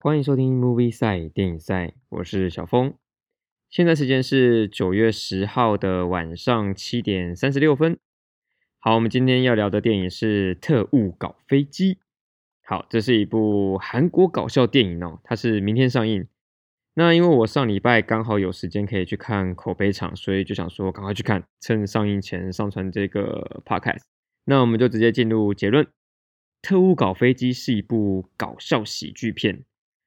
欢迎收听 Movie 赛电影赛，我是小峰。现在时间是九月十号的晚上七点三十六分。好，我们今天要聊的电影是《特务搞飞机》。好，这是一部韩国搞笑电影哦，它是明天上映。那因为我上礼拜刚好有时间可以去看口碑场，所以就想说赶快去看，趁上映前上传这个 podcast。那我们就直接进入结论，《特务搞飞机》是一部搞笑喜剧片。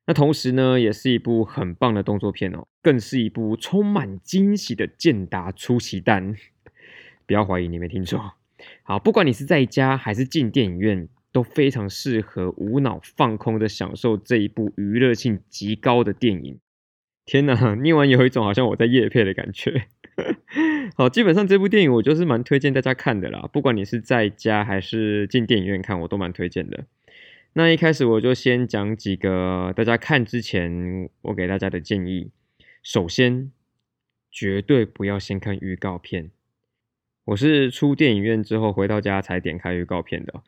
那同时呢，也是一部很棒的动作片哦，更是一部充满惊喜的健达出奇蛋。不要怀疑你没听错。好，不管你是在家还是进电影院，都非常适合无脑放空的享受这一部娱乐性极高的电影。天哪，念完有一种好像我在夜配的感觉。好，基本上这部电影我就是蛮推荐大家看的啦，不管你是在家还是进电影院看，我都蛮推荐的。那一开始我就先讲几个大家看之前我给大家的建议。首先，绝对不要先看预告片。我是出电影院之后回到家才点开预告片的，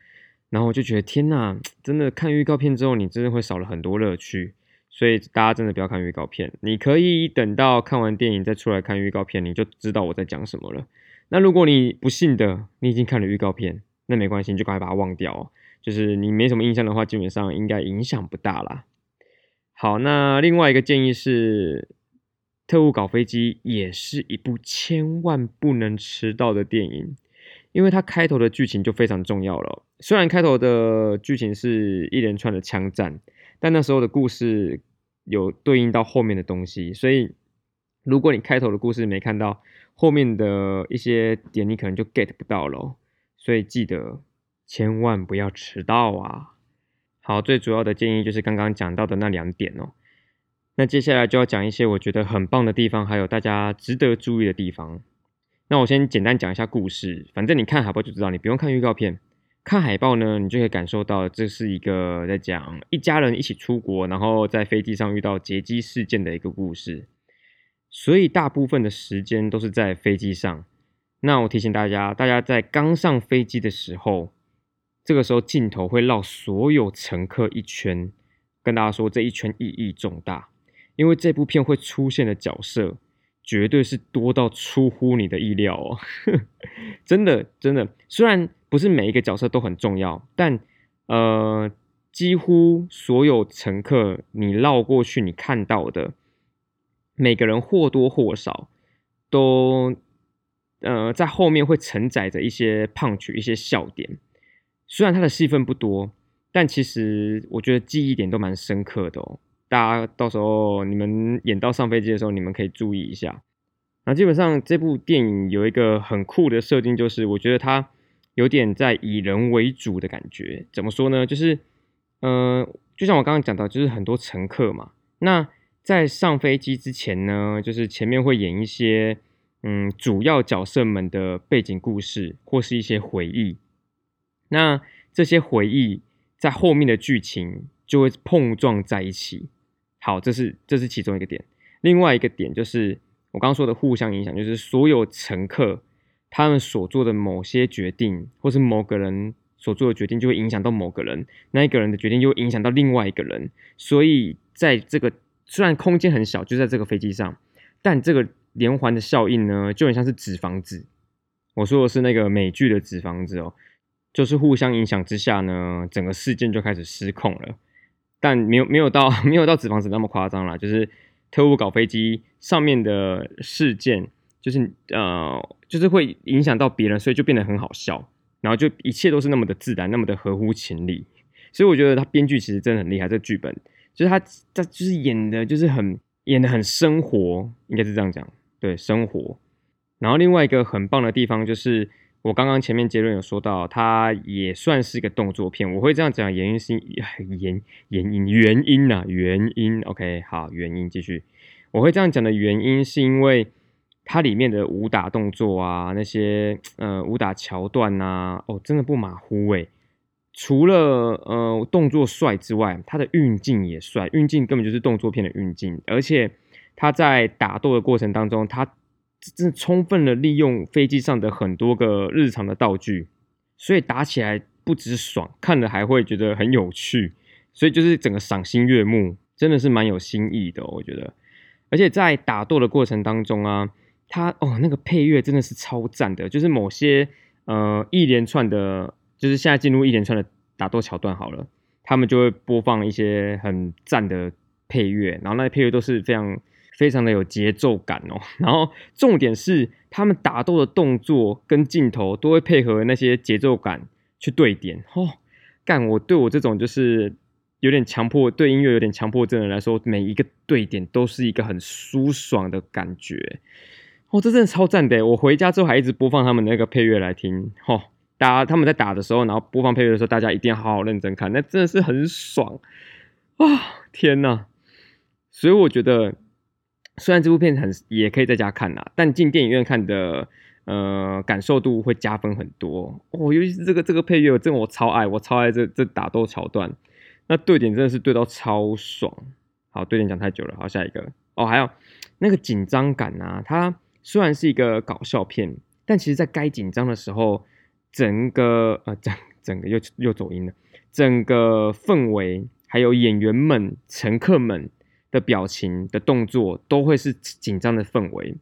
然后我就觉得天呐，真的看预告片之后，你真的会少了很多乐趣。所以大家真的不要看预告片，你可以等到看完电影再出来看预告片，你就知道我在讲什么了。那如果你不信的，你已经看了预告片，那没关系，你就赶快把它忘掉。就是你没什么印象的话，基本上应该影响不大啦。好，那另外一个建议是，《特务搞飞机》也是一部千万不能迟到的电影，因为它开头的剧情就非常重要了。虽然开头的剧情是一连串的枪战，但那时候的故事有对应到后面的东西，所以如果你开头的故事没看到，后面的一些点你可能就 get 不到了。所以记得。千万不要迟到啊！好，最主要的建议就是刚刚讲到的那两点哦。那接下来就要讲一些我觉得很棒的地方，还有大家值得注意的地方。那我先简单讲一下故事，反正你看海报就知道，你不用看预告片。看海报呢，你就可以感受到这是一个在讲一家人一起出国，然后在飞机上遇到劫机事件的一个故事。所以大部分的时间都是在飞机上。那我提醒大家，大家在刚上飞机的时候。这个时候，镜头会绕所有乘客一圈，跟大家说这一圈意义重大，因为这部片会出现的角色绝对是多到出乎你的意料哦，真的真的。虽然不是每一个角色都很重要，但呃，几乎所有乘客你绕过去你看到的每个人或多或少都呃在后面会承载着一些胖曲、一些笑点。虽然他的戏份不多，但其实我觉得记忆点都蛮深刻的哦。大家到时候你们演到上飞机的时候，你们可以注意一下。那基本上这部电影有一个很酷的设定，就是我觉得它有点在以人为主的感觉。怎么说呢？就是，呃，就像我刚刚讲到，就是很多乘客嘛。那在上飞机之前呢，就是前面会演一些，嗯，主要角色们的背景故事或是一些回忆。那这些回忆在后面的剧情就会碰撞在一起。好，这是这是其中一个点。另外一个点就是我刚刚说的互相影响，就是所有乘客他们所做的某些决定，或是某个人所做的决定，就会影响到某个人，那一个人的决定就会影响到另外一个人。所以在这个虽然空间很小，就在这个飞机上，但这个连环的效应呢，就很像是纸房子。我说的是那个美剧的纸房子哦。就是互相影响之下呢，整个事件就开始失控了，但没有没有到 没有到纸房子那么夸张了。就是特务搞飞机上面的事件，就是呃，就是会影响到别人，所以就变得很好笑，然后就一切都是那么的自然，那么的合乎情理。所以我觉得他编剧其实真的很厉害，这剧本就是他他就是演的，就是很演的很生活，应该是这样讲，对生活。然后另外一个很棒的地方就是。我刚刚前面结论有说到，它也算是一个动作片。我会这样讲，原因是原原因原因呐，原因。OK，好，原因继续。我会这样讲的原因是因为它里面的武打动作啊，那些呃武打桥段呐，哦，真的不马虎诶。除了呃动作帅之外，它的运镜也帅，运镜根本就是动作片的运镜，而且它在打斗的过程当中，它。真的充分的利用飞机上的很多个日常的道具，所以打起来不止爽，看了还会觉得很有趣，所以就是整个赏心悦目。真的是蛮有新意的，我觉得。而且在打斗的过程当中啊，它哦那个配乐真的是超赞的，就是某些呃一连串的，就是现在进入一连串的打斗桥段好了，他们就会播放一些很赞的配乐，然后那些配乐都是非常非常的有节奏感哦。然后重点是他们打斗的动作跟镜头都会配合那些节奏感去对点哦。干我对我这种就是有点强迫对音乐有点强迫症的人来说，每一个对点都是一个很舒爽的感觉。哦，这真的超赞的！我回家之后还一直播放他们那个配乐来听。哦，大家他们在打的时候，然后播放配乐的时候，大家一定要好好认真看，那真的是很爽啊！天哪！所以我觉得，虽然这部片很也可以在家看啦，但进电影院看的。呃，感受度会加分很多哦，尤其是这个这个配乐，这我超爱，我超爱这这打斗桥段，那对点真的是对到超爽。好，对点讲太久了，好，下一个哦，还有那个紧张感啊，它虽然是一个搞笑片，但其实在该紧张的时候，整个呃整整个又又走音了，整个氛围还有演员们、乘客们的表情的动作都会是紧张的氛围，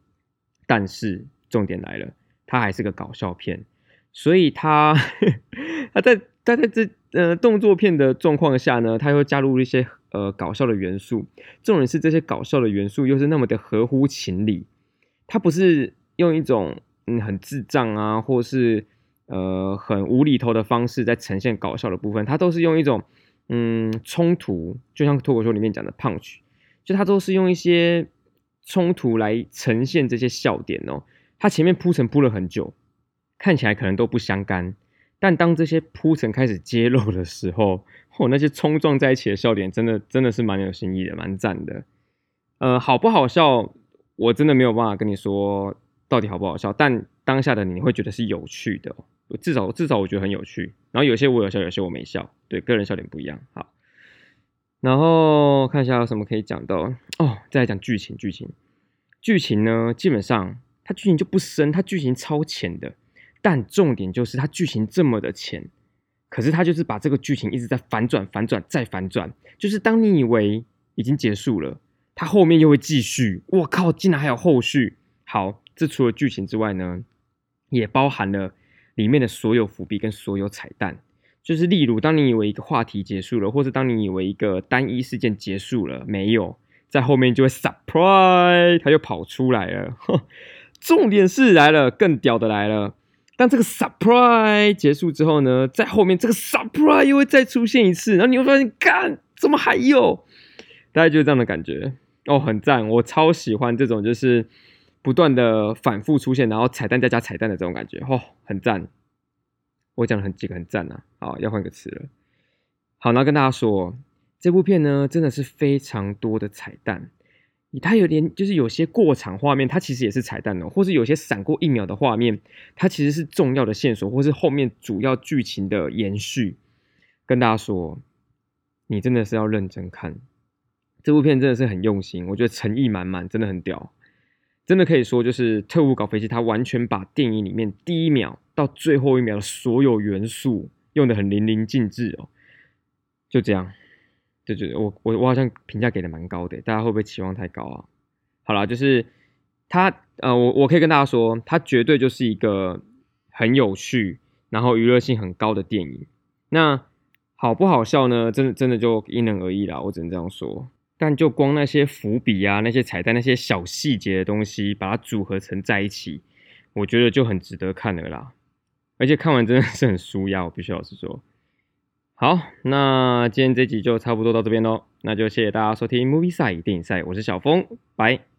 但是。重点来了，它还是个搞笑片，所以它 它在它在这呃动作片的状况下呢，它又加入了一些呃搞笑的元素。重点是这些搞笑的元素又是那么的合乎情理，它不是用一种嗯很智障啊，或是呃很无厘头的方式在呈现搞笑的部分，它都是用一种嗯冲突，就像脱口秀里面讲的 punch，就他都是用一些冲突来呈现这些笑点哦。他前面铺陈铺了很久，看起来可能都不相干，但当这些铺陈开始揭露的时候，哦，那些冲撞在一起的笑点，真的真的是蛮有新意的，蛮赞的。呃，好不好笑，我真的没有办法跟你说到底好不好笑，但当下的你会觉得是有趣的，至少至少我觉得很有趣。然后有些我有笑，有些我没笑，对，个人笑点不一样。好，然后看一下有什么可以讲到哦，再来讲剧情，剧情，剧情呢，基本上。它剧情就不深，它剧情超浅的，但重点就是它剧情这么的浅，可是它就是把这个剧情一直在反转、反转再反转，就是当你以为已经结束了，它后面又会继续。我靠，竟然还有后续！好，这除了剧情之外呢，也包含了里面的所有伏笔跟所有彩蛋，就是例如当你以为一个话题结束了，或是当你以为一个单一事件结束了，没有，在后面就会 surprise，它又跑出来了。重点是来了，更屌的来了。当这个 surprise 结束之后呢，在后面这个 surprise 又会再出现一次，然后你会发现，干，怎么还有？大概就是这样的感觉哦，很赞，我超喜欢这种就是不断的反复出现，然后彩蛋再加彩蛋的这种感觉，哦，很赞。我讲了很几个很赞呐，好，要换个词了。好，那跟大家说，这部片呢，真的是非常多的彩蛋。它有点就是有些过场画面，它其实也是彩蛋哦，或是有些闪过一秒的画面，它其实是重要的线索，或是后面主要剧情的延续。跟大家说，你真的是要认真看这部片，真的是很用心，我觉得诚意满满，真的很屌，真的可以说就是特务搞飞机，它完全把电影里面第一秒到最后一秒的所有元素用的很淋漓尽致哦，就这样。就就我我我好像评价给的蛮高的，大家会不会期望太高啊？好了，就是他呃，我我可以跟大家说，他绝对就是一个很有趣，然后娱乐性很高的电影。那好不好笑呢？真的真的就因人而异啦，我只能这样说。但就光那些伏笔啊、那些彩蛋、那些小细节的东西，把它组合成在一起，我觉得就很值得看了啦。而且看完真的是很舒压，我必须老实说。好，那今天这集就差不多到这边喽，那就谢谢大家收听 Movie 赛电影赛，我是小峰，拜。